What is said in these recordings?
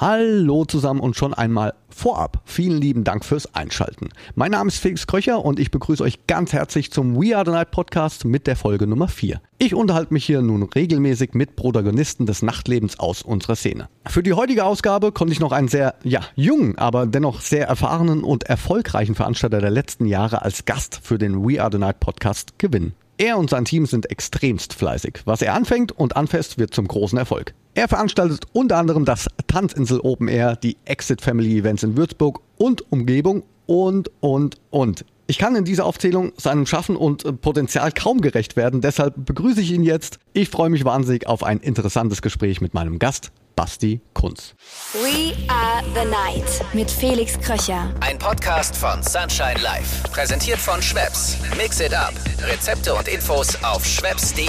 Hallo zusammen und schon einmal vorab vielen lieben Dank fürs Einschalten. Mein Name ist Felix Kröcher und ich begrüße euch ganz herzlich zum We Are the Night Podcast mit der Folge Nummer 4. Ich unterhalte mich hier nun regelmäßig mit Protagonisten des Nachtlebens aus unserer Szene. Für die heutige Ausgabe konnte ich noch einen sehr, ja, jungen, aber dennoch sehr erfahrenen und erfolgreichen Veranstalter der letzten Jahre als Gast für den We Are the Night Podcast gewinnen. Er und sein Team sind extremst fleißig. Was er anfängt und anfasst, wird zum großen Erfolg. Er veranstaltet unter anderem das Tanzinsel Open Air, die Exit Family Events in Würzburg und Umgebung und, und, und. Ich kann in dieser Aufzählung seinem Schaffen und Potenzial kaum gerecht werden, deshalb begrüße ich ihn jetzt. Ich freue mich wahnsinnig auf ein interessantes Gespräch mit meinem Gast, Basti Kunz. We are the night mit Felix Kröcher. Ein Podcast von Sunshine Life. Präsentiert von Schweppes. Mix it up. Rezepte und Infos auf schweppes.de.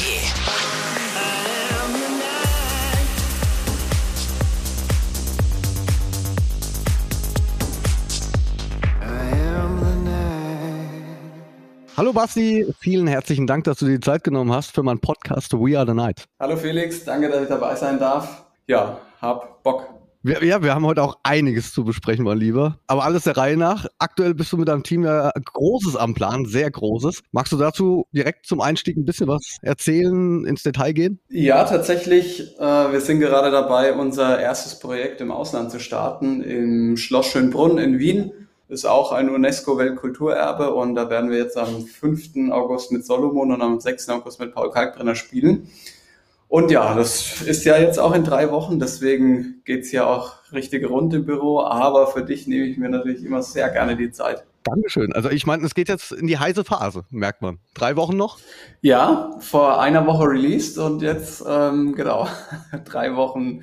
Hallo Basti, vielen herzlichen Dank, dass du dir die Zeit genommen hast für meinen Podcast We Are the Night. Hallo Felix, danke, dass ich dabei sein darf. Ja, hab Bock. Wir, ja, wir haben heute auch einiges zu besprechen, mein Lieber. Aber alles der Reihe nach. Aktuell bist du mit deinem Team ja Großes am Plan, sehr Großes. Magst du dazu direkt zum Einstieg ein bisschen was erzählen, ins Detail gehen? Ja, tatsächlich. Äh, wir sind gerade dabei, unser erstes Projekt im Ausland zu starten, im Schloss Schönbrunn in Wien ist auch ein UNESCO-Weltkulturerbe und da werden wir jetzt am 5. August mit Solomon und am 6. August mit Paul Kalkbrenner spielen. Und ja, das ist ja jetzt auch in drei Wochen, deswegen geht's ja auch richtige rund im Büro, aber für dich nehme ich mir natürlich immer sehr gerne die Zeit. Dankeschön. Also ich meine, es geht jetzt in die heiße Phase, merkt man. Drei Wochen noch? Ja, vor einer Woche released und jetzt, ähm, genau, drei Wochen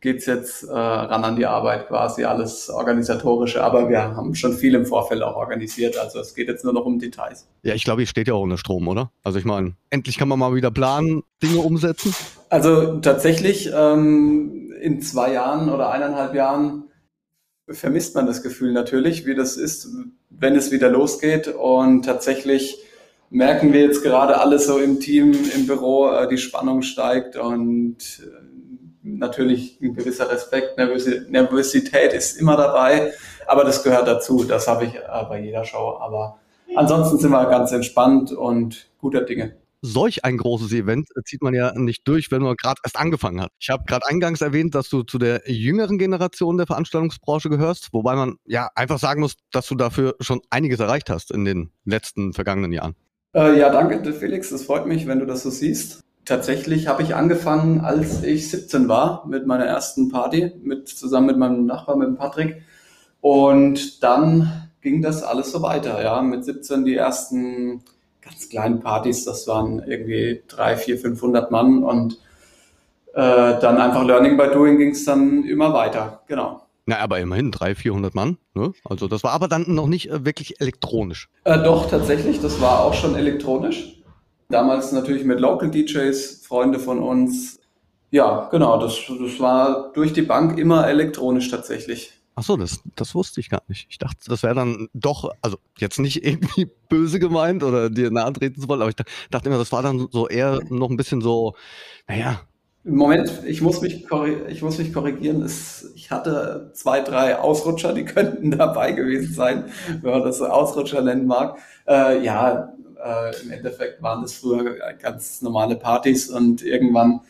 geht's jetzt äh, ran an die Arbeit, quasi alles organisatorische. Aber wir haben schon viel im Vorfeld auch organisiert. Also es geht jetzt nur noch um Details. Ja, ich glaube, ich steht ja auch unter Strom, oder? Also ich meine, endlich kann man mal wieder planen, Dinge umsetzen. Also tatsächlich ähm, in zwei Jahren oder eineinhalb Jahren vermisst man das Gefühl natürlich, wie das ist, wenn es wieder losgeht. Und tatsächlich merken wir jetzt gerade alle so im Team, im Büro, äh, die Spannung steigt und äh, natürlich ein gewisser Respekt, Nervosität ist immer dabei, aber das gehört dazu. Das habe ich äh, bei jeder Show. Aber ansonsten sind wir ganz entspannt und guter Dinge solch ein großes Event zieht man ja nicht durch, wenn man gerade erst angefangen hat. Ich habe gerade eingangs erwähnt, dass du zu der jüngeren Generation der Veranstaltungsbranche gehörst, wobei man ja einfach sagen muss, dass du dafür schon einiges erreicht hast in den letzten vergangenen Jahren. Äh, ja, danke, Felix. Es freut mich, wenn du das so siehst. Tatsächlich habe ich angefangen, als ich 17 war, mit meiner ersten Party, mit, zusammen mit meinem Nachbar, mit Patrick. Und dann ging das alles so weiter. Ja, mit 17 die ersten ganz kleinen Partys, das waren irgendwie drei, vier, 500 Mann und äh, dann einfach Learning by Doing ging es dann immer weiter, genau. Na, aber immerhin 300, 400 Mann. Ne? Also das war aber dann noch nicht äh, wirklich elektronisch. Äh, doch, tatsächlich, das war auch schon elektronisch. Damals natürlich mit Local DJs, Freunde von uns. Ja, genau, das, das war durch die Bank immer elektronisch tatsächlich. Ach so, das, das wusste ich gar nicht. Ich dachte, das wäre dann doch, also jetzt nicht irgendwie böse gemeint oder dir nahe treten zu wollen, aber ich dachte immer, das war dann so eher noch ein bisschen so, naja. Moment, ich muss mich, ich muss mich korrigieren. Es, ich hatte zwei, drei Ausrutscher, die könnten dabei gewesen sein, wenn man das so Ausrutscher nennen mag. Äh, ja, äh, im Endeffekt waren das früher ganz normale Partys und irgendwann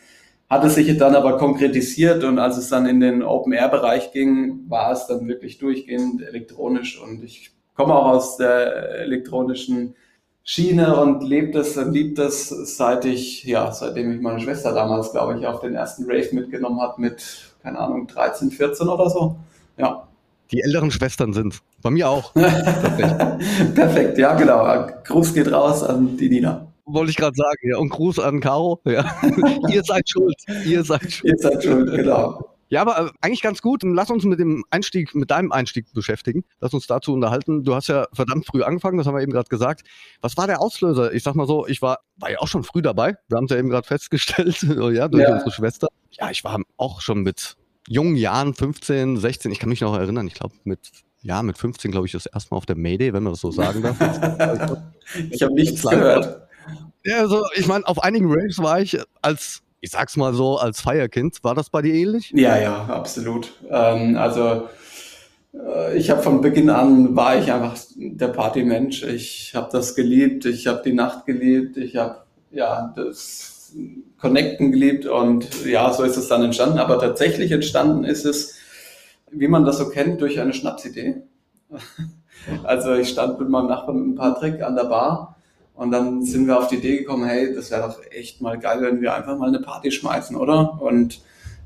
hat es sich dann aber konkretisiert und als es dann in den Open-Air-Bereich ging, war es dann wirklich durchgehend elektronisch und ich komme auch aus der elektronischen Schiene und lebt es und liebt es, seit ich, ja, seitdem ich meine Schwester damals, glaube ich, auf den ersten Rave mitgenommen hat mit, keine Ahnung, 13, 14 oder so. Ja. Die älteren Schwestern sind Bei mir auch. Perfekt, ja, genau. Gruß geht raus an die Nina. Wollte ich gerade sagen, ja. Und Gruß an Caro. Ja. Ihr seid schuld. Ihr seid schuld. Ihr seid schuld, genau. Ja, aber äh, eigentlich ganz gut. Lass uns mit dem Einstieg, mit deinem Einstieg beschäftigen. Lass uns dazu unterhalten. Du hast ja verdammt früh angefangen, das haben wir eben gerade gesagt. Was war der Auslöser? Ich sag mal so, ich war, war ja auch schon früh dabei. Wir haben es ja eben gerade festgestellt, ja, durch ja. unsere Schwester. Ja, ich war auch schon mit jungen Jahren, 15, 16, ich kann mich noch erinnern, ich glaube mit ja, mit 15 glaube ich das erste Mal auf der Mayday, wenn man das so sagen darf. ich habe nichts gehört. Ja, also ich meine, auf einigen Raves war ich als ich sag's mal so, als Feierkind. War das bei dir ähnlich? Ja, ja, absolut. Ähm, also äh, ich habe von Beginn an war ich einfach der Partymensch. Ich habe das geliebt, ich habe die Nacht geliebt, ich habe ja das Connecten geliebt und ja, so ist es dann entstanden. Aber tatsächlich entstanden ist es, wie man das so kennt, durch eine Schnapsidee. Also ich stand mit meinem Nachbarn Patrick an der Bar und dann sind wir auf die Idee gekommen, hey, das wäre doch echt mal geil, wenn wir einfach mal eine Party schmeißen, oder? Und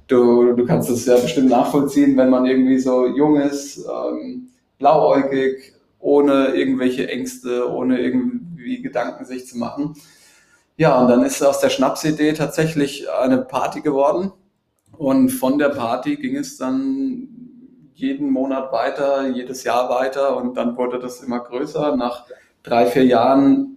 du, du kannst es ja bestimmt nachvollziehen, wenn man irgendwie so jung ist, ähm, blauäugig, ohne irgendwelche Ängste, ohne irgendwie Gedanken sich zu machen. Ja, und dann ist aus der Schnapsidee tatsächlich eine Party geworden. Und von der Party ging es dann jeden Monat weiter, jedes Jahr weiter und dann wurde das immer größer. Nach drei, vier Jahren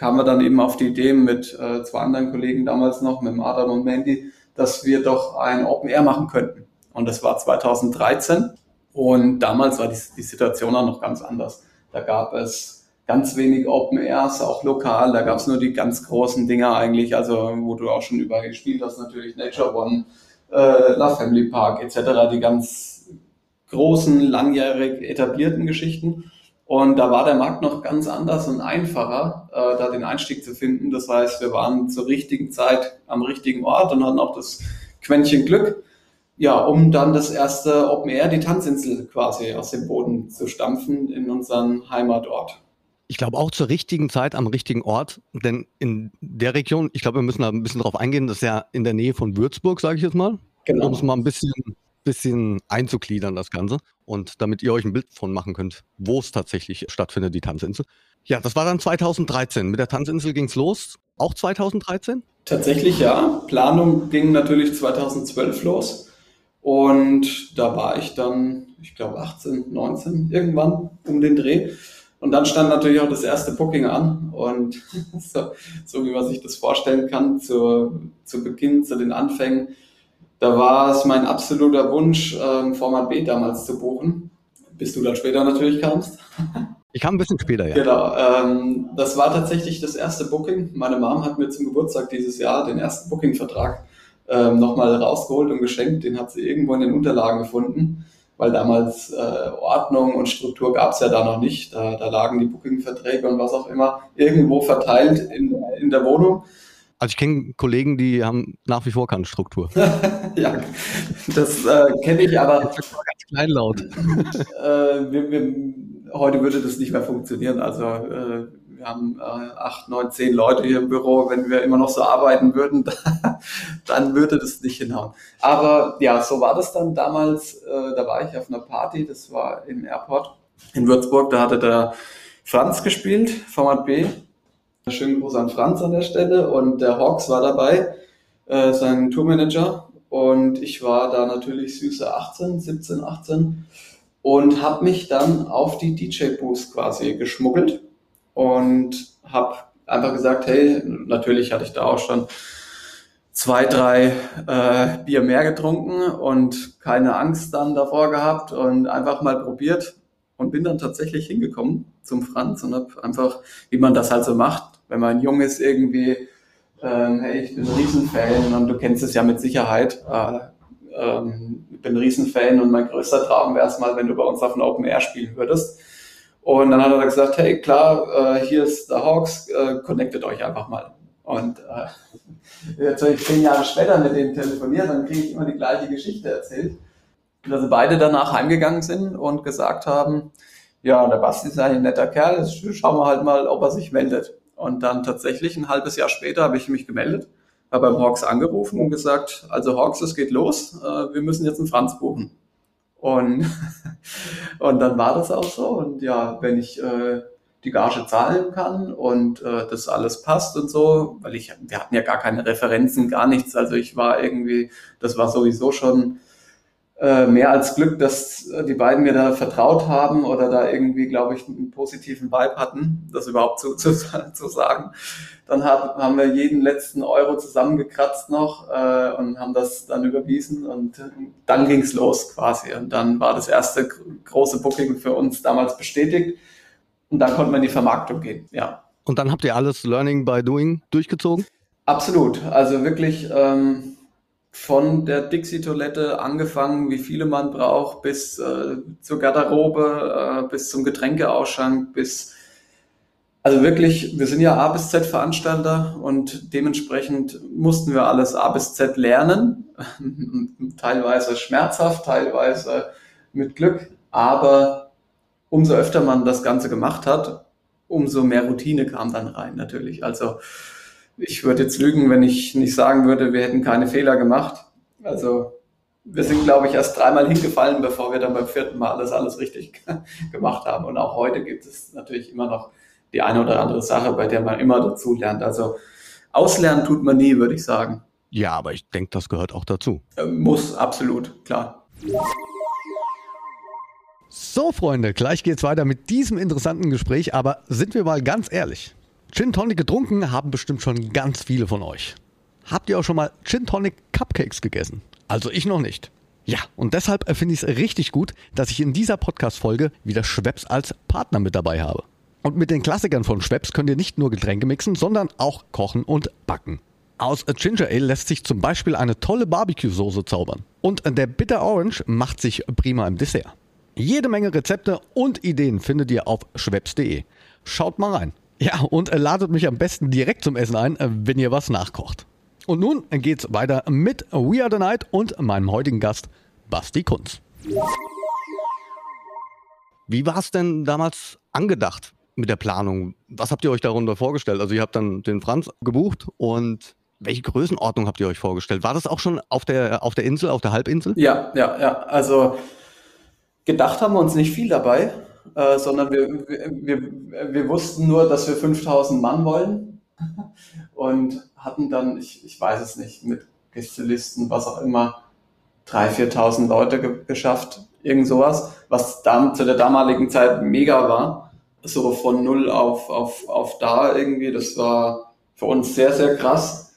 kamen wir dann eben auf die Idee mit äh, zwei anderen Kollegen damals noch, mit Adam und Mandy, dass wir doch ein Open Air machen könnten. Und das war 2013. Und damals war die, die Situation auch noch ganz anders. Da gab es ganz wenig Open Airs, auch lokal. Da gab es nur die ganz großen Dinger eigentlich, also wo du auch schon überall gespielt hast, natürlich Nature One, äh, La Family Park etc., die ganz großen, langjährig etablierten Geschichten. Und da war der Markt noch ganz anders und einfacher, äh, da den Einstieg zu finden. Das heißt, wir waren zur richtigen Zeit am richtigen Ort und hatten auch das Quäntchen Glück, ja, um dann das erste Open Air, die Tanzinsel quasi aus dem Boden zu stampfen in unseren Heimatort. Ich glaube auch zur richtigen Zeit am richtigen Ort, denn in der Region, ich glaube, wir müssen da ein bisschen drauf eingehen, das ist ja in der Nähe von Würzburg, sage ich jetzt mal. Genau. Um es mal ein bisschen bisschen einzugliedern, das Ganze. Und damit ihr euch ein Bild von machen könnt, wo es tatsächlich stattfindet, die Tanzinsel. Ja, das war dann 2013. Mit der Tanzinsel ging es los. Auch 2013? Tatsächlich ja. Planung ging natürlich 2012 los. Und da war ich dann, ich glaube, 18, 19 irgendwann um den Dreh. Und dann stand natürlich auch das erste Booking an. Und so, so wie man sich das vorstellen kann, zu, zu Beginn, zu den Anfängen, da war es mein absoluter Wunsch, ähm, Format B damals zu buchen, bis du dann später natürlich kamst. Ich kam ein bisschen später, ja. Genau. Ähm, das war tatsächlich das erste Booking. Meine Mom hat mir zum Geburtstag dieses Jahr den ersten Booking-Vertrag ähm, nochmal rausgeholt und geschenkt. Den hat sie irgendwo in den Unterlagen gefunden, weil damals äh, Ordnung und Struktur gab es ja da noch nicht. Da, da lagen die Booking-Verträge und was auch immer irgendwo verteilt in, in der Wohnung. Also ich kenne Kollegen, die haben nach wie vor keine Struktur. ja, das äh, kenne ich, aber ganz kleinlaut. äh, wir, wir, heute würde das nicht mehr funktionieren. Also äh, wir haben äh, acht, neun, zehn Leute hier im Büro. Wenn wir immer noch so arbeiten würden, dann würde das nicht hinhauen. Aber ja, so war das dann damals. Äh, da war ich auf einer Party, das war im Airport in Würzburg. Da hatte der Franz gespielt, Format B. Schönen Gruß an Franz an der Stelle. Und der Hawks war dabei, äh, sein Tourmanager. Und ich war da natürlich süße 18, 17, 18 und habe mich dann auf die DJ-Booth quasi geschmuggelt. Und habe einfach gesagt, hey, natürlich hatte ich da auch schon zwei, drei äh, Bier mehr getrunken und keine Angst dann davor gehabt und einfach mal probiert. Und bin dann tatsächlich hingekommen zum Franz und habe einfach, wie man das halt so macht, wenn man jung ist irgendwie, ähm, hey, ich bin ein Riesenfan und du kennst es ja mit Sicherheit. Äh, ähm, ich bin ein Riesenfan und mein größter Traum wäre es mal, wenn du bei uns auf dem Open Air spielen würdest. Und dann hat er gesagt, hey, klar, äh, hier ist der Hawks, äh, connectet euch einfach mal. Und äh, jetzt, wenn ich zehn Jahre später mit denen telefoniere, dann kriege ich immer die gleiche Geschichte erzählt dass sie beide danach heimgegangen sind und gesagt haben, ja, der Basti ist ein netter Kerl, schauen wir halt mal, ob er sich meldet. Und dann tatsächlich ein halbes Jahr später habe ich mich gemeldet, habe beim Hawks angerufen und gesagt, also Hawks, es geht los, äh, wir müssen jetzt einen Franz buchen. Und, und dann war das auch so. Und ja, wenn ich äh, die Gage zahlen kann und äh, das alles passt und so, weil ich, wir hatten ja gar keine Referenzen, gar nichts. Also ich war irgendwie, das war sowieso schon äh, mehr als Glück, dass äh, die beiden mir da vertraut haben oder da irgendwie, glaube ich, einen positiven Vibe hatten, das überhaupt zu, zu, zu sagen. Dann hab, haben wir jeden letzten Euro zusammengekratzt noch äh, und haben das dann überwiesen und dann ging's los quasi. Und dann war das erste große Booking für uns damals bestätigt und dann konnten wir in die Vermarktung gehen, ja. Und dann habt ihr alles Learning by Doing durchgezogen? Absolut. Also wirklich ähm, von der Dixie-Toilette angefangen, wie viele man braucht, bis äh, zur Garderobe, äh, bis zum Getränkeausschank, bis also wirklich, wir sind ja A bis Z Veranstalter und dementsprechend mussten wir alles A bis Z lernen. teilweise schmerzhaft, teilweise mit Glück, aber umso öfter man das Ganze gemacht hat, umso mehr Routine kam dann rein natürlich. Also ich würde jetzt lügen, wenn ich nicht sagen würde, wir hätten keine Fehler gemacht. Also wir sind, glaube ich, erst dreimal hingefallen, bevor wir dann beim vierten Mal alles, alles richtig gemacht haben. Und auch heute gibt es natürlich immer noch die eine oder andere Sache, bei der man immer dazu lernt. Also auslernen tut man nie, würde ich sagen. Ja, aber ich denke, das gehört auch dazu. Äh, muss, absolut, klar. So, Freunde, gleich geht's weiter mit diesem interessanten Gespräch, aber sind wir mal ganz ehrlich. Gin Tonic getrunken haben bestimmt schon ganz viele von euch. Habt ihr auch schon mal Gin Tonic Cupcakes gegessen? Also ich noch nicht. Ja, und deshalb finde ich es richtig gut, dass ich in dieser Podcast-Folge wieder Schweppes als Partner mit dabei habe. Und mit den Klassikern von Schweppes könnt ihr nicht nur Getränke mixen, sondern auch kochen und backen. Aus Ginger Ale lässt sich zum Beispiel eine tolle Barbecue-Soße zaubern. Und der Bitter Orange macht sich prima im Dessert. Jede Menge Rezepte und Ideen findet ihr auf schweppes.de. Schaut mal rein. Ja, und ladet mich am besten direkt zum Essen ein, wenn ihr was nachkocht. Und nun geht's weiter mit We Are the Night und meinem heutigen Gast, Basti Kunz. Wie war es denn damals angedacht? mit der Planung? Was habt ihr euch darunter vorgestellt? Also ihr habt dann den Franz gebucht und welche Größenordnung habt ihr euch vorgestellt? War das auch schon auf der, auf der Insel, auf der Halbinsel? Ja, ja, ja. Also gedacht haben wir uns nicht viel dabei, äh, sondern wir, wir, wir wussten nur, dass wir 5000 Mann wollen und hatten dann, ich, ich weiß es nicht, mit Gästelisten, was auch immer, 3.000, 4.000 Leute ge geschafft. Irgend sowas, was dann zu der damaligen Zeit mega war so von null auf, auf, auf da irgendwie. Das war für uns sehr, sehr krass,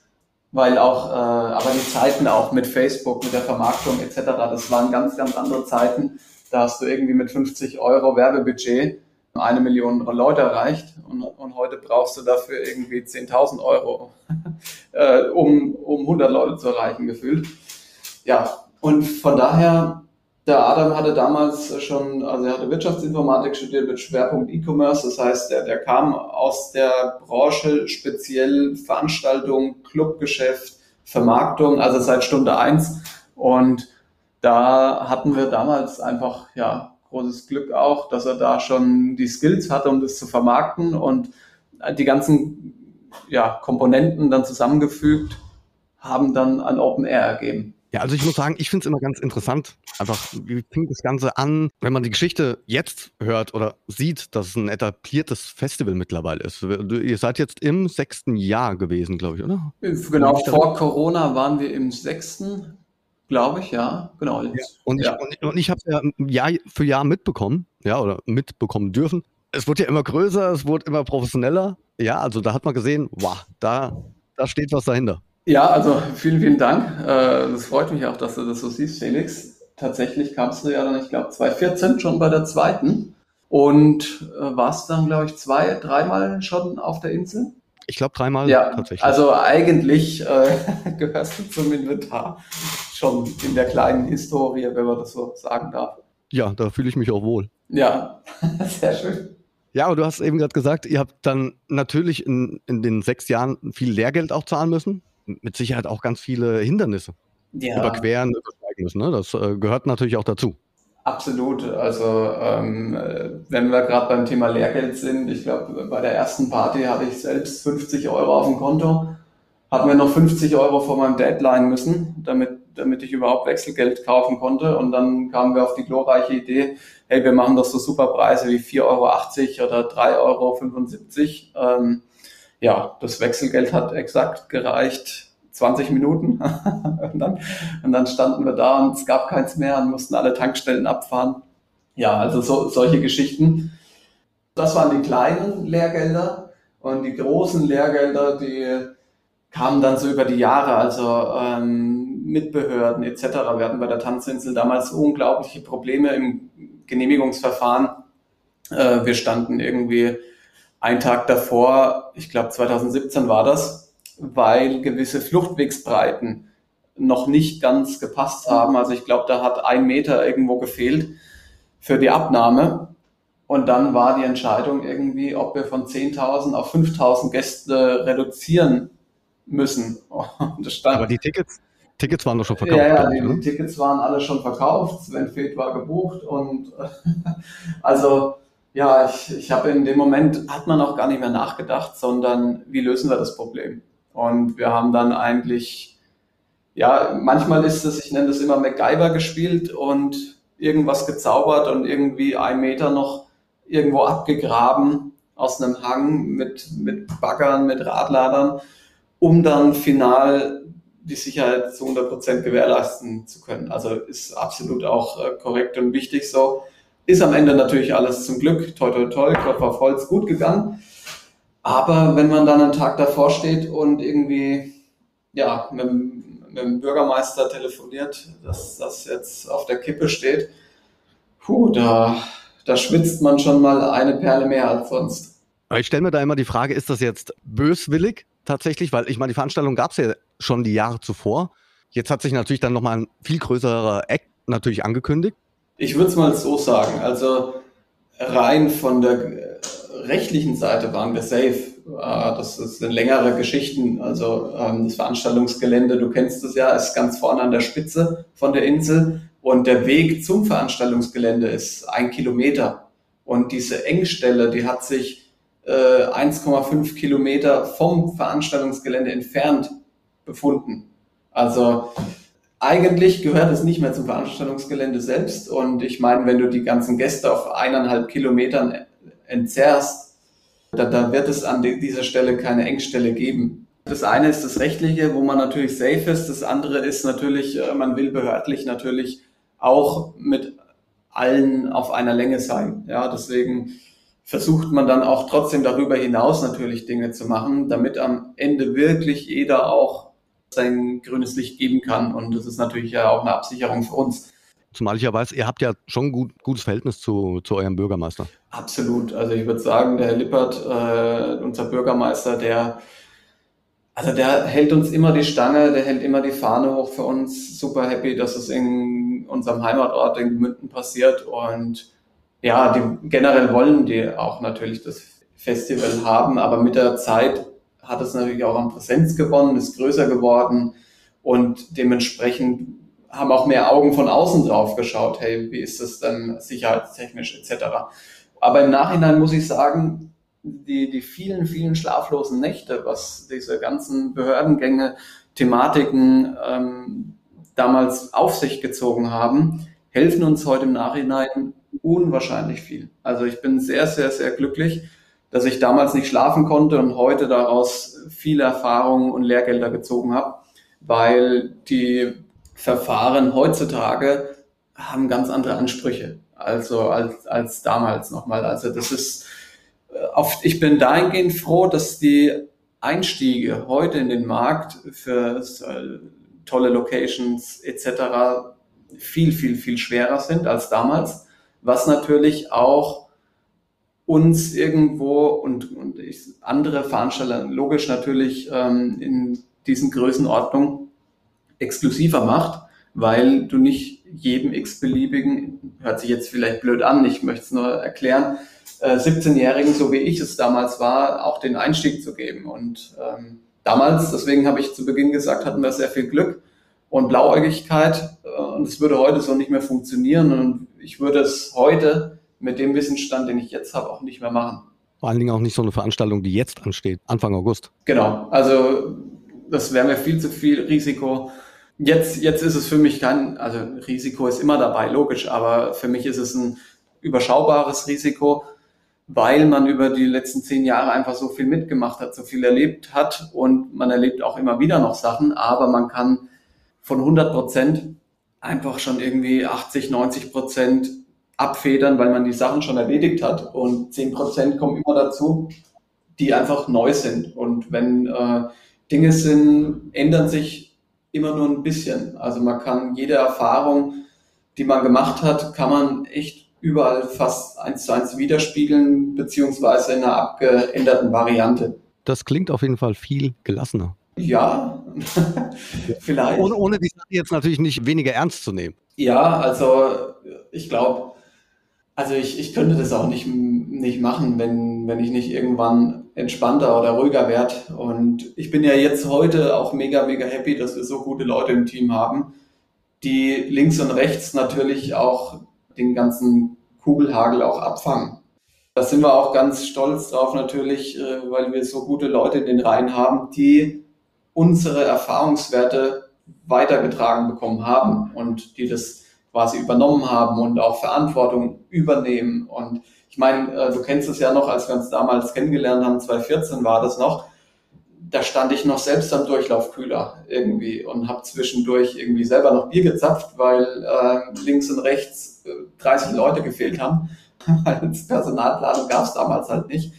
weil auch, äh, aber die Zeiten auch mit Facebook, mit der Vermarktung etc., das waren ganz, ganz andere Zeiten. Da hast du irgendwie mit 50 Euro Werbebudget eine Million Leute erreicht und, und heute brauchst du dafür irgendwie 10.000 Euro, äh, um, um 100 Leute zu erreichen gefühlt. Ja, und von daher der Adam hatte damals schon, also er hatte Wirtschaftsinformatik studiert mit Schwerpunkt E-Commerce. Das heißt, der, der kam aus der Branche speziell Veranstaltung, Clubgeschäft, Vermarktung, also seit Stunde eins. Und da hatten wir damals einfach, ja, großes Glück auch, dass er da schon die Skills hatte, um das zu vermarkten und die ganzen ja, Komponenten dann zusammengefügt haben dann ein Open Air ergeben. Ja, also ich muss sagen, ich finde es immer ganz interessant, einfach, wie fängt das Ganze an, wenn man die Geschichte jetzt hört oder sieht, dass es ein etabliertes Festival mittlerweile ist. Ihr seid jetzt im sechsten Jahr gewesen, glaube ich, oder? Genau, vor Corona waren wir im sechsten, glaube ich, ja, genau. Ja. Und ich, ja. und ich habe es ja Jahr für Jahr mitbekommen, ja, oder mitbekommen dürfen. Es wurde ja immer größer, es wurde immer professioneller. Ja, also da hat man gesehen, wow, da, da steht was dahinter. Ja, also vielen, vielen Dank. Äh, das freut mich auch, dass du das so siehst, Felix. Tatsächlich kamst du ja dann, ich glaube, 2014 schon bei der zweiten und äh, warst dann, glaube ich, zwei, dreimal schon auf der Insel. Ich glaube dreimal ja, tatsächlich. Also eigentlich äh, gehörst du zum Inventar schon in der kleinen Historie, wenn man das so sagen darf. Ja, da fühle ich mich auch wohl. Ja, sehr schön. Ja, aber du hast eben gerade gesagt, ihr habt dann natürlich in, in den sechs Jahren viel Lehrgeld auch zahlen müssen mit Sicherheit auch ganz viele Hindernisse ja. überqueren, übersteigen müssen. Ne? Das äh, gehört natürlich auch dazu. Absolut. Also ähm, wenn wir gerade beim Thema Lehrgeld sind, ich glaube, bei der ersten Party hatte ich selbst 50 Euro auf dem Konto, hatten wir noch 50 Euro vor meinem Deadline müssen, damit, damit ich überhaupt Wechselgeld kaufen konnte. Und dann kamen wir auf die glorreiche Idee, hey, wir machen doch so super Preise wie 4,80 Euro oder 3,75 Euro. Ähm, ja, das Wechselgeld hat exakt gereicht, 20 Minuten. und, dann, und dann standen wir da und es gab keins mehr und mussten alle Tankstellen abfahren. Ja, also so, solche Geschichten. Das waren die kleinen Lehrgelder und die großen Lehrgelder, die kamen dann so über die Jahre, also ähm, mit Behörden etc. Wir hatten bei der Tanzinsel damals unglaubliche Probleme im Genehmigungsverfahren. Äh, wir standen irgendwie einen Tag davor, ich glaube 2017 war das, weil gewisse Fluchtwegsbreiten noch nicht ganz gepasst haben. Also ich glaube, da hat ein Meter irgendwo gefehlt für die Abnahme. Und dann war die Entscheidung irgendwie, ob wir von 10.000 auf 5.000 Gäste reduzieren müssen. Aber die Tickets, Tickets waren doch schon verkauft. Ja, ja die, die, Tickets waren alle schon verkauft. Sven Feth war gebucht und also ja, ich, ich habe in dem Moment, hat man auch gar nicht mehr nachgedacht, sondern wie lösen wir das Problem? Und wir haben dann eigentlich, ja, manchmal ist es, ich nenne das immer MacGyver gespielt und irgendwas gezaubert und irgendwie ein Meter noch irgendwo abgegraben aus einem Hang mit, mit Baggern, mit Radladern, um dann final die Sicherheit zu 100 Prozent gewährleisten zu können. Also ist absolut auch äh, korrekt und wichtig so. Ist am Ende natürlich alles zum Glück, toi toi toi, Klopf auf Holz, gut gegangen. Aber wenn man dann einen Tag davor steht und irgendwie ja, mit, mit dem Bürgermeister telefoniert, dass das jetzt auf der Kippe steht, puh, da, da schwitzt man schon mal eine Perle mehr als sonst. Ich stelle mir da immer die Frage, ist das jetzt böswillig tatsächlich? Weil ich meine, die Veranstaltung gab es ja schon die Jahre zuvor. Jetzt hat sich natürlich dann nochmal ein viel größerer Eck natürlich angekündigt. Ich würde es mal so sagen. Also rein von der rechtlichen Seite waren wir safe. Ah, das sind längere Geschichten. Also ähm, das Veranstaltungsgelände, du kennst es ja, ist ganz vorne an der Spitze von der Insel und der Weg zum Veranstaltungsgelände ist ein Kilometer. Und diese Engstelle, die hat sich äh, 1,5 Kilometer vom Veranstaltungsgelände entfernt befunden. Also eigentlich gehört es nicht mehr zum Veranstaltungsgelände selbst. Und ich meine, wenn du die ganzen Gäste auf eineinhalb Kilometern entzerrst, da, da wird es an dieser Stelle keine Engstelle geben. Das eine ist das Rechtliche, wo man natürlich safe ist. Das andere ist natürlich, äh, man will behördlich natürlich auch mit allen auf einer Länge sein. Ja, deswegen versucht man dann auch trotzdem darüber hinaus natürlich Dinge zu machen, damit am Ende wirklich jeder auch sein grünes Licht geben kann. Und das ist natürlich ja auch eine Absicherung für uns. Zumal ich ja weiß, ihr habt ja schon ein gut, gutes Verhältnis zu, zu eurem Bürgermeister. Absolut. Also ich würde sagen, der Herr Lippert, äh, unser Bürgermeister, der, also der hält uns immer die Stange, der hält immer die Fahne hoch für uns. Super happy, dass es in unserem Heimatort in München passiert. Und ja, die, generell wollen die auch natürlich das Festival haben, aber mit der Zeit hat es natürlich auch an Präsenz gewonnen, ist größer geworden und dementsprechend haben auch mehr Augen von außen drauf geschaut, hey, wie ist das denn sicherheitstechnisch etc. Aber im Nachhinein muss ich sagen, die, die vielen, vielen schlaflosen Nächte, was diese ganzen Behördengänge, Thematiken ähm, damals auf sich gezogen haben, helfen uns heute im Nachhinein unwahrscheinlich viel. Also ich bin sehr, sehr, sehr glücklich, dass ich damals nicht schlafen konnte und heute daraus viele Erfahrungen und Lehrgelder gezogen habe, weil die Verfahren heutzutage haben ganz andere Ansprüche, also als, als damals nochmal. Also das ist oft, äh, ich bin dahingehend froh, dass die Einstiege heute in den Markt für äh, tolle Locations etc. viel, viel, viel schwerer sind als damals, was natürlich auch uns irgendwo und, und ich, andere Veranstalter logisch natürlich ähm, in diesen Größenordnungen exklusiver macht, weil du nicht jedem x-beliebigen, hört sich jetzt vielleicht blöd an, ich möchte es nur erklären, äh, 17-Jährigen, so wie ich es damals war, auch den Einstieg zu geben. Und ähm, damals, deswegen habe ich zu Beginn gesagt, hatten wir sehr viel Glück und Blauäugigkeit äh, und es würde heute so nicht mehr funktionieren und ich würde es heute mit dem Wissensstand, den ich jetzt habe, auch nicht mehr machen. Vor allen Dingen auch nicht so eine Veranstaltung, die jetzt ansteht, Anfang August. Genau, also das wäre mir viel zu viel Risiko. Jetzt, jetzt ist es für mich kein, also Risiko ist immer dabei, logisch, aber für mich ist es ein überschaubares Risiko, weil man über die letzten zehn Jahre einfach so viel mitgemacht hat, so viel erlebt hat und man erlebt auch immer wieder noch Sachen, aber man kann von 100 Prozent einfach schon irgendwie 80, 90 Prozent abfedern, weil man die Sachen schon erledigt hat. Und zehn Prozent kommen immer dazu, die einfach neu sind. Und wenn äh, Dinge sind, ändern sich immer nur ein bisschen. Also man kann jede Erfahrung, die man gemacht hat, kann man echt überall fast eins zu eins widerspiegeln, beziehungsweise in einer abgeänderten Variante. Das klingt auf jeden Fall viel gelassener. Ja, vielleicht. Ohne, ohne die Sache jetzt natürlich nicht weniger ernst zu nehmen. Ja, also ich glaube, also ich, ich könnte das auch nicht, nicht machen, wenn, wenn ich nicht irgendwann entspannter oder ruhiger werde. Und ich bin ja jetzt heute auch mega, mega happy, dass wir so gute Leute im Team haben, die links und rechts natürlich auch den ganzen Kugelhagel auch abfangen. Da sind wir auch ganz stolz drauf natürlich, äh, weil wir so gute Leute in den Reihen haben, die unsere Erfahrungswerte weitergetragen bekommen haben und die das quasi übernommen haben und auch Verantwortung übernehmen. Und ich meine, äh, du kennst es ja noch, als wir uns damals kennengelernt haben, 2014 war das noch, da stand ich noch selbst am Durchlaufkühler irgendwie und habe zwischendurch irgendwie selber noch Bier gezapft, weil äh, links und rechts äh, 30 Leute gefehlt haben, das Personalplanung gab es damals halt nicht.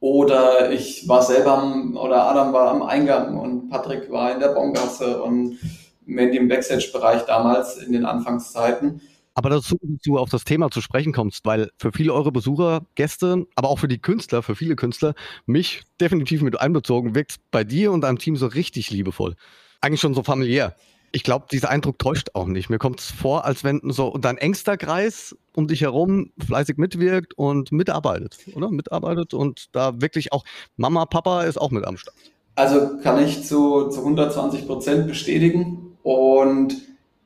Oder ich war selber am, oder Adam war am Eingang und Patrick war in der Bongasse und Mandy im Backstage-Bereich damals in den Anfangszeiten. Aber dazu, du auf das Thema zu sprechen kommst, weil für viele eure Besucher, Gäste, aber auch für die Künstler, für viele Künstler, mich definitiv mit einbezogen, wirkt bei dir und deinem Team so richtig liebevoll. Eigentlich schon so familiär. Ich glaube, dieser Eindruck täuscht auch nicht. Mir kommt es vor, als wenn so dein engster Kreis um dich herum fleißig mitwirkt und mitarbeitet, oder? Mitarbeitet und da wirklich auch Mama, Papa ist auch mit am Start. Also kann ich zu, zu 120 Prozent bestätigen. Und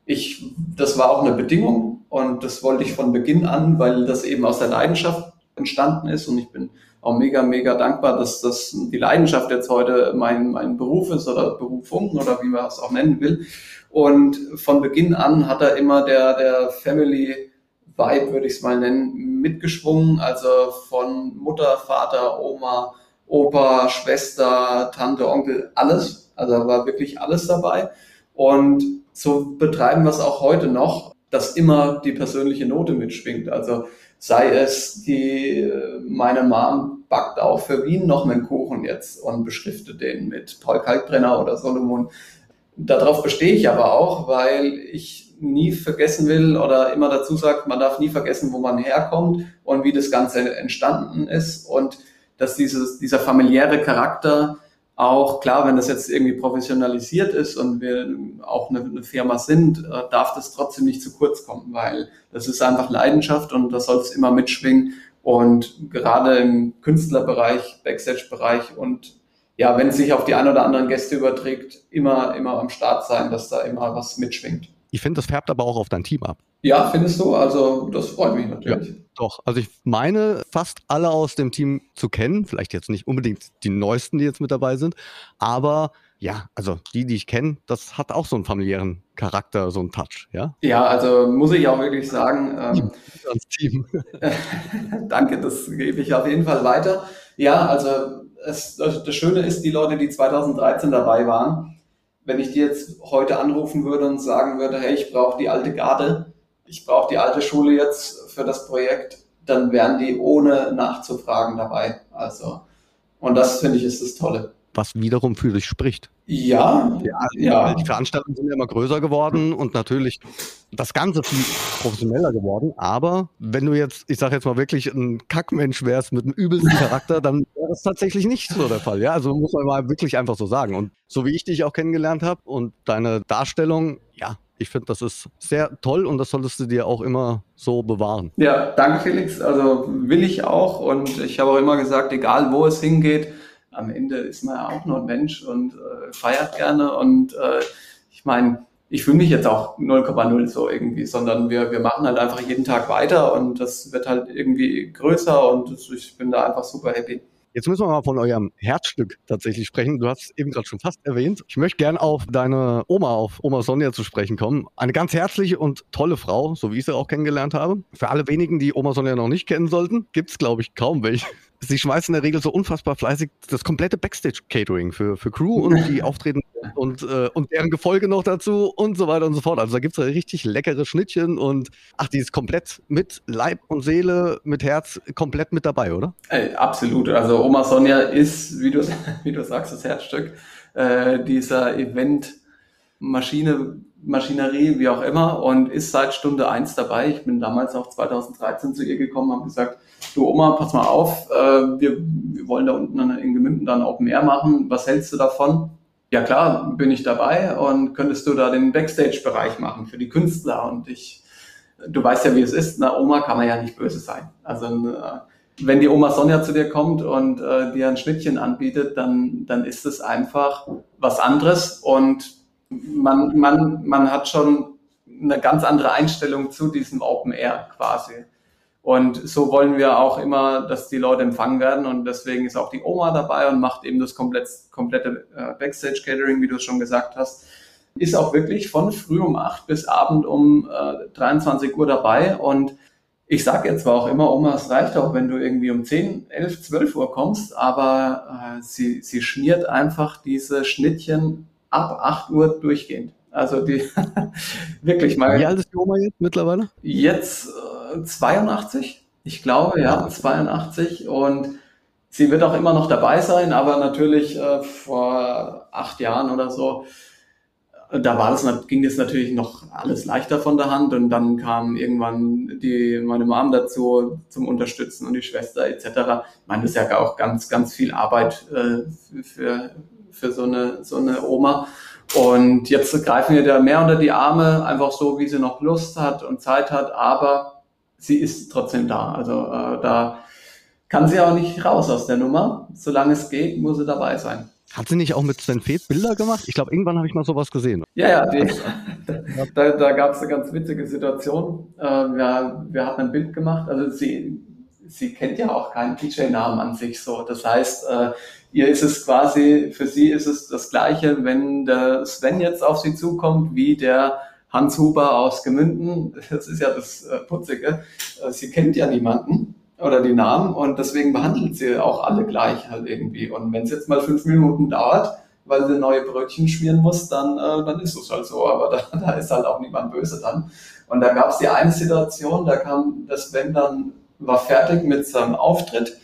ich, das war auch eine Bedingung und das wollte ich von Beginn an, weil das eben aus der Leidenschaft entstanden ist und ich bin auch mega, mega dankbar, dass das die Leidenschaft jetzt heute mein, mein Beruf ist oder Berufung oder wie man es auch nennen will. Und von Beginn an hat er immer der, der Family Vibe, würde ich es mal nennen, mitgeschwungen. Also von Mutter, Vater, Oma, Opa, Schwester, Tante, Onkel, alles. Also war wirklich alles dabei. Und so betreiben wir es auch heute noch, dass immer die persönliche Note mitschwingt. Also sei es die, meine Mom backt auch für Wien noch einen Kuchen jetzt und beschriftet den mit Paul Kalkbrenner oder Solomon. Darauf bestehe ich aber auch, weil ich nie vergessen will oder immer dazu sagt, man darf nie vergessen, wo man herkommt und wie das Ganze entstanden ist und dass dieses, dieser familiäre Charakter auch, klar, wenn das jetzt irgendwie professionalisiert ist und wir auch eine, eine, Firma sind, äh, darf das trotzdem nicht zu kurz kommen, weil das ist einfach Leidenschaft und das soll es immer mitschwingen. Und gerade im Künstlerbereich, Backstage-Bereich und ja, wenn es sich auf die ein oder anderen Gäste überträgt, immer, immer am Start sein, dass da immer was mitschwingt. Ich finde, das färbt aber auch auf dein Team ab. Ja, findest du? Also das freut mich natürlich. Ja, doch, also ich meine fast alle aus dem Team zu kennen. Vielleicht jetzt nicht unbedingt die neuesten, die jetzt mit dabei sind, aber ja, also die, die ich kenne, das hat auch so einen familiären Charakter, so einen Touch, ja? Ja, also muss ich auch wirklich sagen. Ähm, Als Team. danke, das gebe ich auf jeden Fall weiter. Ja, also es, das Schöne ist, die Leute, die 2013 dabei waren, wenn ich die jetzt heute anrufen würde und sagen würde, hey, ich brauche die alte Garde, ich brauche die alte Schule jetzt für das Projekt, dann wären die ohne nachzufragen dabei. Also, und das finde ich ist das Tolle. Was wiederum für sich spricht. Ja, ja, ja. Die Veranstaltungen sind ja immer größer geworden und natürlich das Ganze viel professioneller geworden. Aber wenn du jetzt, ich sage jetzt mal wirklich ein Kackmensch wärst mit einem übelsten Charakter, dann wäre das tatsächlich nicht so der Fall. Ja, also muss man mal wirklich einfach so sagen. Und so wie ich dich auch kennengelernt habe und deine Darstellung, ja, ich finde, das ist sehr toll und das solltest du dir auch immer so bewahren. Ja, danke Felix. Also will ich auch und ich habe auch immer gesagt, egal wo es hingeht, am Ende ist man ja auch nur ein Mensch und äh, feiert gerne. Und äh, ich meine, ich fühle mich jetzt auch 0,0 so irgendwie, sondern wir, wir machen halt einfach jeden Tag weiter und das wird halt irgendwie größer und ich bin da einfach super happy. Jetzt müssen wir mal von eurem Herzstück tatsächlich sprechen. Du hast es eben gerade schon fast erwähnt. Ich möchte gerne auf deine Oma, auf Oma Sonja zu sprechen kommen. Eine ganz herzliche und tolle Frau, so wie ich sie auch kennengelernt habe. Für alle wenigen, die Oma Sonja noch nicht kennen sollten, gibt es, glaube ich, kaum welche sie schmeißen in der Regel so unfassbar fleißig das komplette Backstage-Catering für, für Crew und die Auftreten und, äh, und deren Gefolge noch dazu und so weiter und so fort. Also da gibt es richtig leckere Schnittchen und ach, die ist komplett mit Leib und Seele, mit Herz komplett mit dabei, oder? Ey, absolut. Also Oma Sonja ist, wie du, wie du sagst, das Herzstück äh, dieser Event-Maschine Maschinerie, wie auch immer, und ist seit Stunde eins dabei. Ich bin damals auch 2013 zu ihr gekommen, habe gesagt, du Oma, pass mal auf, äh, wir, wir wollen da unten in Gemünden dann auch mehr machen. Was hältst du davon? ja klar, bin ich dabei und könntest du da den Backstage-Bereich machen für die Künstler und ich, du weißt ja, wie es ist, einer Oma kann man ja nicht böse sein. Also äh, wenn die Oma Sonja zu dir kommt und äh, dir ein Schnittchen anbietet, dann, dann ist es einfach was anderes und man, man, man hat schon eine ganz andere Einstellung zu diesem Open Air quasi. Und so wollen wir auch immer, dass die Leute empfangen werden. Und deswegen ist auch die Oma dabei und macht eben das komplett, komplette äh, Backstage-Catering, wie du es schon gesagt hast. Ist auch wirklich von früh um acht bis Abend um äh, 23 Uhr dabei. Und ich sage jetzt zwar auch immer, Oma, es reicht auch, wenn du irgendwie um 10, 11, 12 Uhr kommst, aber äh, sie, sie schmiert einfach diese Schnittchen ab 8 Uhr durchgehend. Also die wirklich mal. Wie alt ist die Oma jetzt mittlerweile? Jetzt äh, 82, ich glaube, ja, 82 und sie wird auch immer noch dabei sein, aber natürlich äh, vor acht Jahren oder so, äh, da war das, ging das natürlich noch alles leichter von der Hand und dann kam irgendwann die, meine Mom dazu zum Unterstützen und die Schwester etc. Ich meine, das ist ja auch ganz, ganz viel Arbeit äh, für, für so eine, so eine Oma. Und jetzt greifen wir da mehr unter die Arme, einfach so, wie sie noch Lust hat und Zeit hat, aber sie ist trotzdem da. Also äh, da kann sie auch nicht raus aus der Nummer. Solange es geht, muss sie dabei sein. Hat sie nicht auch mit Sven Feth Bilder gemacht? Ich glaube, irgendwann habe ich mal sowas gesehen. Ja, ja, die, da, da gab es eine ganz witzige Situation. Äh, wir, wir hatten ein Bild gemacht. Also sie, sie kennt ja auch keinen DJ-Namen an sich so. Das heißt, äh, ihr ist es quasi, für sie ist es das Gleiche, wenn der Sven jetzt auf sie zukommt, wie der Hans Huber aus Gemünden. Das ist ja das äh, Putzige. Äh, sie kennt ja niemanden oder die Namen und deswegen behandelt sie auch alle gleich halt irgendwie. Und wenn es jetzt mal fünf Minuten dauert, weil sie neue Brötchen schmieren muss, dann, äh, dann ist es halt so. Aber da, da ist halt auch niemand böse dann. Und da gab es die eine Situation, da kam das Sven dann, war fertig mit seinem Auftritt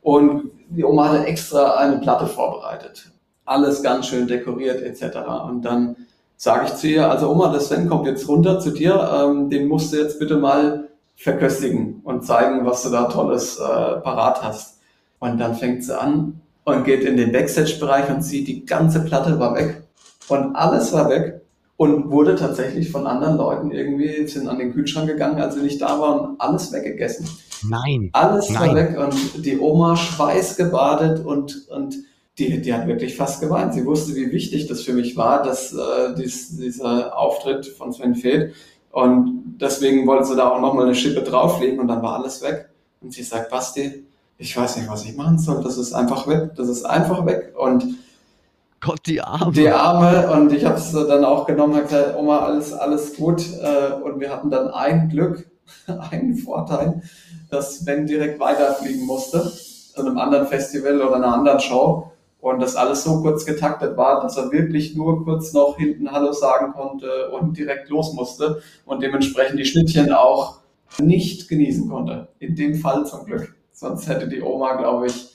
und die Oma hatte extra eine Platte vorbereitet. Alles ganz schön dekoriert etc. Und dann sage ich zu ihr, also Oma, der Sven kommt jetzt runter zu dir, ähm, den musst du jetzt bitte mal verköstigen und zeigen, was du da Tolles äh, parat hast. Und dann fängt sie an und geht in den Backstage-Bereich und sieht, die ganze Platte war weg. Und alles war weg und wurde tatsächlich von anderen Leuten irgendwie, sind an den Kühlschrank gegangen, als sie nicht da waren, alles weggegessen. Nein. Alles Nein. war weg und die Oma schweißgebadet und, und die, die hat wirklich fast geweint. Sie wusste, wie wichtig das für mich war, dass äh, dies, dieser Auftritt von Sven Feld. Und deswegen wollte sie da auch nochmal eine Schippe drauflegen und dann war alles weg. Und sie sagt, Basti, ich weiß nicht, was ich machen soll. Das ist einfach weg. Das ist einfach weg. Und Gott, die Arme. die Arme und ich habe es dann auch genommen, habe gesagt, Oma, alles, alles gut. Äh, Und wir hatten dann ein Glück, einen Vorteil, dass Sven direkt weiterfliegen musste zu einem anderen Festival oder einer anderen Show und das alles so kurz getaktet war, dass er wirklich nur kurz noch hinten Hallo sagen konnte und direkt los musste und dementsprechend die Schnittchen auch nicht genießen konnte. In dem Fall zum Glück. Sonst hätte die Oma, glaube ich,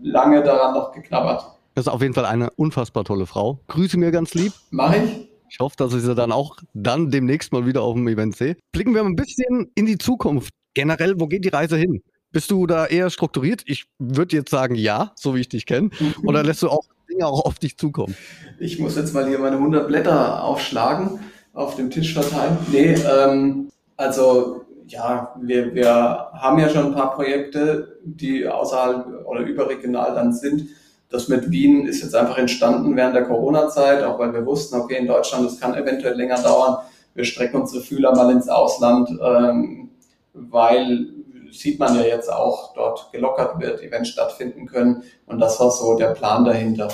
lange daran noch geknabbert. Das ist auf jeden Fall eine unfassbar tolle Frau. Grüße mir ganz lieb. Mach ich? Ich hoffe, dass ich sie dann auch dann demnächst mal wieder auf dem Event sehe. Blicken wir mal ein bisschen in die Zukunft. Generell, wo geht die Reise hin? Bist du da eher strukturiert? Ich würde jetzt sagen, ja, so wie ich dich kenne. Oder lässt du auch Dinge auch auf dich zukommen? Ich muss jetzt mal hier meine 100 Blätter aufschlagen, auf dem Tisch verteilen. Nee, ähm, also ja, wir, wir haben ja schon ein paar Projekte, die außerhalb oder überregional dann sind. Das mit Wien ist jetzt einfach entstanden während der Corona-Zeit, auch weil wir wussten, okay, in Deutschland, das kann eventuell länger dauern. Wir strecken unsere Fühler mal ins Ausland, ähm, weil sieht man ja jetzt auch dort gelockert wird, Events stattfinden können. Und das war so der Plan dahinter.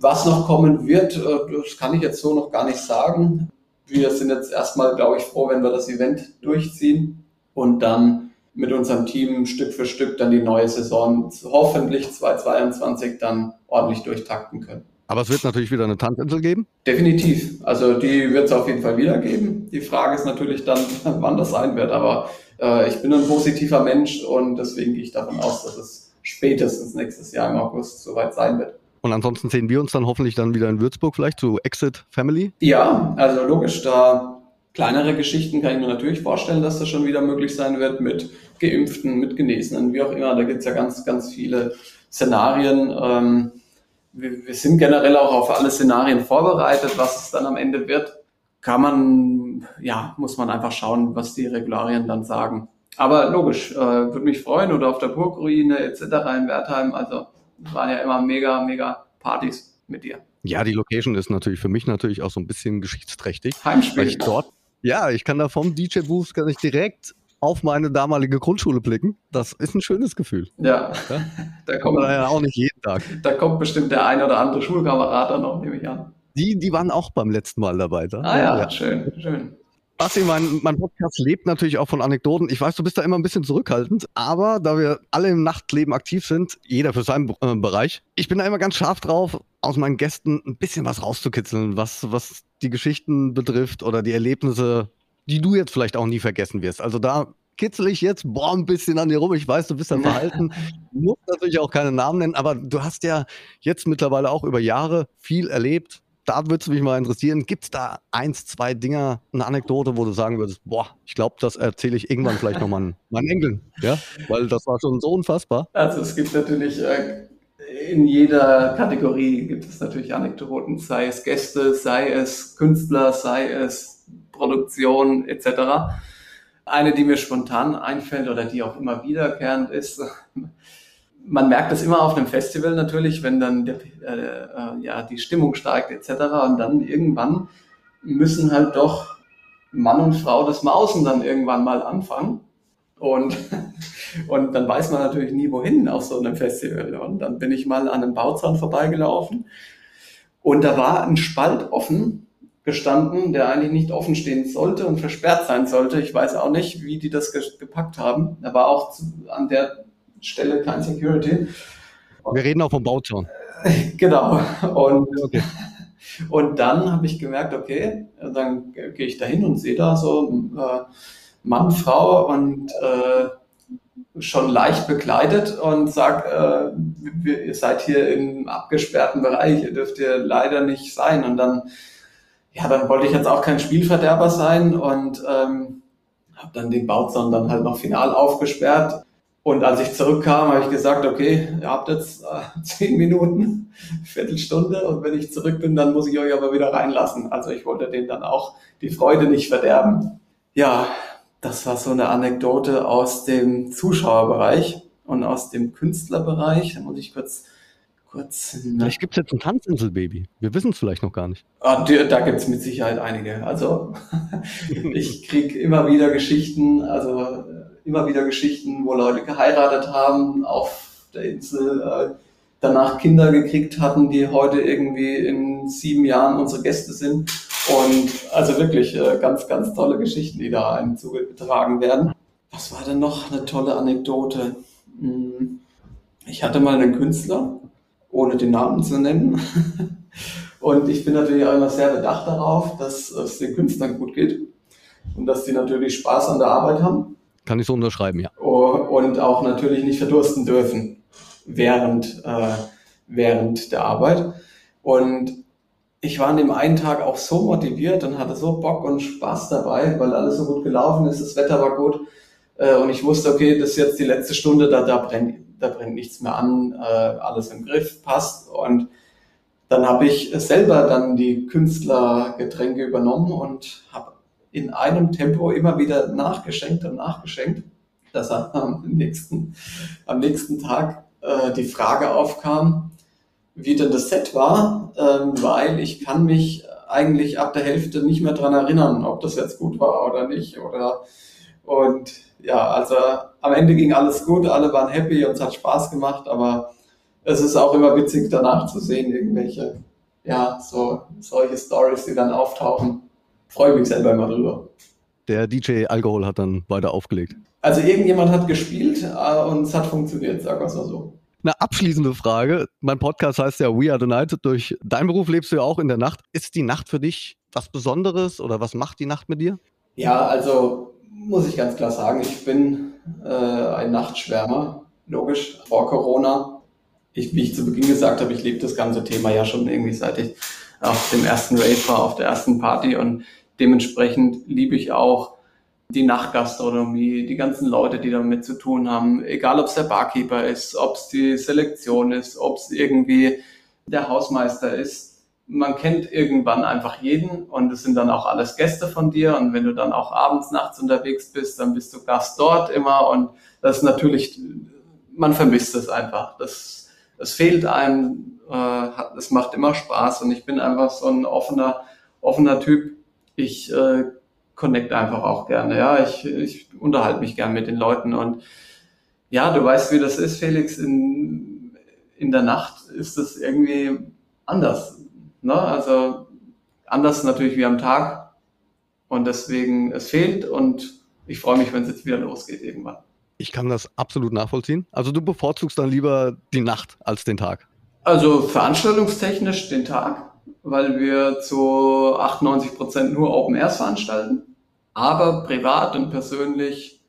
Was noch kommen wird, äh, das kann ich jetzt so noch gar nicht sagen. Wir sind jetzt erstmal, glaube ich, froh, wenn wir das Event durchziehen und dann mit unserem Team Stück für Stück dann die neue Saison hoffentlich 2022 dann ordentlich durchtakten können. Aber es wird natürlich wieder eine Tanzinsel geben. Definitiv. Also die wird es auf jeden Fall wieder geben. Die Frage ist natürlich dann, wann das sein wird. Aber äh, ich bin ein positiver Mensch und deswegen gehe ich davon aus, dass es spätestens nächstes Jahr im August soweit sein wird. Und ansonsten sehen wir uns dann hoffentlich dann wieder in Würzburg vielleicht zu Exit Family. Ja, also logisch, da kleinere Geschichten kann ich mir natürlich vorstellen, dass das schon wieder möglich sein wird mit Geimpften, mit Genesenen, wie auch immer. Da gibt es ja ganz, ganz viele Szenarien. Ähm, wir, wir sind generell auch auf alle Szenarien vorbereitet, was es dann am Ende wird. Kann man, ja, muss man einfach schauen, was die Regularien dann sagen. Aber logisch, äh, würde mich freuen oder auf der Burgruine etc. in Wertheim. Also waren ja immer mega, mega Partys mit dir. Ja, die Location ist natürlich für mich natürlich auch so ein bisschen geschichtsträchtig. Heimspiel. Weil ich dort, ja, ich kann da vom DJ-Booth kann ich direkt auf meine damalige Grundschule blicken. Das ist ein schönes Gefühl. Ja, Ja? da kommt, Aber ja auch nicht jeden Tag. da kommt bestimmt der ein oder andere Schulkamerad dann noch, nehme ich an. Die, die waren auch beim letzten Mal dabei. Da. Ah ja, schön, schön. Basti, mein, mein Podcast lebt natürlich auch von Anekdoten. Ich weiß, du bist da immer ein bisschen zurückhaltend, aber da wir alle im Nachtleben aktiv sind, jeder für seinen äh, Bereich, ich bin da immer ganz scharf drauf, aus meinen Gästen ein bisschen was rauszukitzeln, was, was die Geschichten betrifft oder die Erlebnisse, die du jetzt vielleicht auch nie vergessen wirst. Also da kitzel ich jetzt boah, ein bisschen an dir rum. Ich weiß, du bist ein Verhalten. Du musst natürlich auch keine Namen nennen, aber du hast ja jetzt mittlerweile auch über Jahre viel erlebt. Da würde es mich mal interessieren, gibt es da eins, zwei Dinger, eine Anekdote, wo du sagen würdest, boah, ich glaube, das erzähle ich irgendwann vielleicht noch meinen, meinen Enkeln, ja, weil das war schon so unfassbar. Also es gibt natürlich äh, in jeder Kategorie gibt es natürlich Anekdoten, sei es Gäste, sei es Künstler, sei es Produktion etc. Eine, die mir spontan einfällt oder die auch immer wiederkehrend ist, man merkt es immer auf einem Festival natürlich, wenn dann der, äh, äh, ja, die Stimmung steigt etc. Und dann irgendwann müssen halt doch Mann und Frau das Mausen dann irgendwann mal anfangen. Und, und dann weiß man natürlich nie, wohin auf so einem Festival. Und dann bin ich mal an einem Bauzaun vorbeigelaufen und da war ein Spalt offen gestanden, der eigentlich nicht offen stehen sollte und versperrt sein sollte. Ich weiß auch nicht, wie die das ge gepackt haben. Da war auch an der Stelle kein Security. Wir reden auch vom Bauzaun. Genau. Und, Okay. und dann habe ich gemerkt, okay, dann gehe ich dahin und sehe da so äh, Mann, Frau und äh, schon leicht bekleidet und sag, äh, ihr seid hier im abgesperrten Bereich, ihr dürft hier leider nicht sein. Und dann, ja, dann wollte ich jetzt auch kein Spielverderber sein und ähm, habe dann den Bauzaun dann halt noch final aufgesperrt. Und als ich zurückkam, habe ich gesagt, okay, ihr habt jetzt äh, zehn Minuten, Viertelstunde und wenn ich zurück bin, dann muss ich euch aber wieder reinlassen. Also ich wollte denen dann auch die Freude nicht verderben. Ja, das war so eine Anekdote aus dem Zuschauerbereich und aus dem Künstlerbereich. Da muss ich kurz, kurz. Vielleicht gibt es jetzt ein Tanzinselbaby. Wir wissen es vielleicht noch gar nicht. Ah, da gibt's mit Sicherheit einige. Also ich krieg immer wieder Geschichten, also äh, immer wieder Geschichten, wo Leute geheiratet haben auf der Insel, äh, danach Kinder gekriegt hatten, die heute irgendwie in sieben Jahren unsere Gäste sind. Und also wirklich äh, ganz, ganz tolle Geschichten, die da einem zugetragen werden. Was war denn noch eine tolle Anekdote? Hm, Ich hatte mal einen Künstler, ohne den Namen zu nennen. Und ich bin natürlich auch immer sehr bedacht darauf, dass es den Künstlern gut geht und dass die natürlich Spaß an der Arbeit haben Kann ich so unterschreiben, ja. und auch natürlich nicht verdursten dürfen während, äh, während der Arbeit. Und ich war an dem einen Tag auch so motiviert und hatte so Bock und Spaß dabei, weil alles so gut gelaufen ist, das Wetter war gut. Äh, und ich wusste, okay, das ist jetzt die letzte Stunde, da, da, brennt, da brennt nichts mehr an, äh, alles im Griff, passt. Und dann habe ich selber dann die Künstlergetränke übernommen und habe in einem Tempo immer wieder nachgeschenkt und nachgeschenkt, dass am nächsten, am nächsten Tag äh, die Frage aufkam, wie denn das Set war, ähm, weil ich kann mich eigentlich ab der Hälfte nicht mehr dran erinnern, ob das jetzt gut war oder nicht. Oder und ja, also am Ende ging alles gut, alle waren happy und es hat Spaß gemacht, aber es ist auch immer witzig danach zu sehen, irgendwelche, ja, so solche Stories, die dann auftauchen. Freue mich selber immer drüber. Der DJ Alkohol hat dann weiter aufgelegt. Also irgendjemand hat gespielt äh, und es hat funktioniert, es mal so. Eine abschließende Frage. Mein Podcast heißt ja We Are the Night. Durch deinen Beruf lebst du ja auch in der Nacht. Ist die Nacht für dich was Besonderes oder was macht die Nacht mit dir? Ja, also muss ich ganz klar sagen, ich bin äh, ein Nachtschwärmer, logisch, vor Corona. Ich, wie ich zu Beginn gesagt habe, ich lebe das ganze Thema ja schon irgendwie seit ich auf dem ersten Rave war, auf der ersten Party und dementsprechend liebe ich auch die Nachtgastronomie, die ganzen Leute, die damit zu tun haben, egal ob es der Barkeeper ist, ob es die Selektion ist, ob es irgendwie der Hausmeister ist. Man kennt irgendwann einfach jeden und es sind dann auch alles Gäste von dir. Und wenn du dann auch abends, nachts unterwegs bist, dann bist du Gast dort immer. Und das ist natürlich, man vermisst es einfach. Das, das fehlt einem. Äh, es macht immer Spaß und ich bin einfach so ein offener, offener Typ. Ich äh, connect einfach auch gerne. Ja, ich, ich unterhalte mich gern mit den Leuten und ja, du weißt, wie das ist, Felix. In, in der Nacht ist es irgendwie anders. Ne? Also anders natürlich wie am Tag. Und deswegen, es fehlt und ich freue mich, wenn es jetzt wieder losgeht irgendwann. Ich kann das absolut nachvollziehen. Also du bevorzugst dann lieber die Nacht als den Tag. Also veranstaltungstechnisch den Tag, weil wir zu 98 Prozent nur Open Airs veranstalten. Aber privat und persönlich,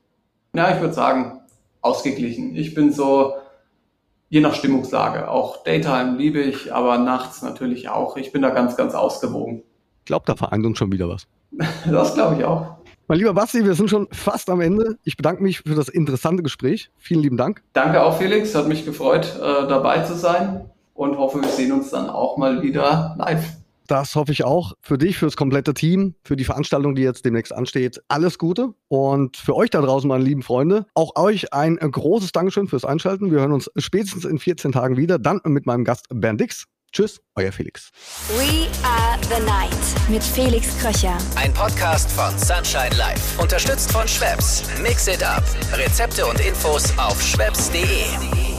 ja, ich würde sagen, ausgeglichen. Ich bin so, je nach Stimmungslage, auch Daytime liebe ich, aber nachts natürlich auch. Ich bin da ganz, ganz ausgewogen. Ich glaube, da vereint uns schon wieder was. das glaube ich auch. Mein lieber Basti, wir sind schon fast am Ende. Ich bedanke mich für das interessante Gespräch. Vielen lieben Dank. Danke auch, Felix. Hat mich gefreut, äh, dabei zu sein und hoffe, wir sehen uns dann auch mal wieder live. Das hoffe ich auch für dich, für das komplette Team, für die Veranstaltung, die jetzt demnächst ansteht. Alles Gute. Und für euch da draußen, meine lieben Freunde, auch euch ein großes Dankeschön fürs Einschalten. Wir hören uns spätestens in 14 Tagen wieder, dann mit meinem Gast Bernd Dix. Tschüss, euer Felix. We are the night mit Felix Kröcher. Ein Podcast von Sunshine Life. Unterstützt von Schwebs. Mix it up. Rezepte und Infos auf schwebs.de.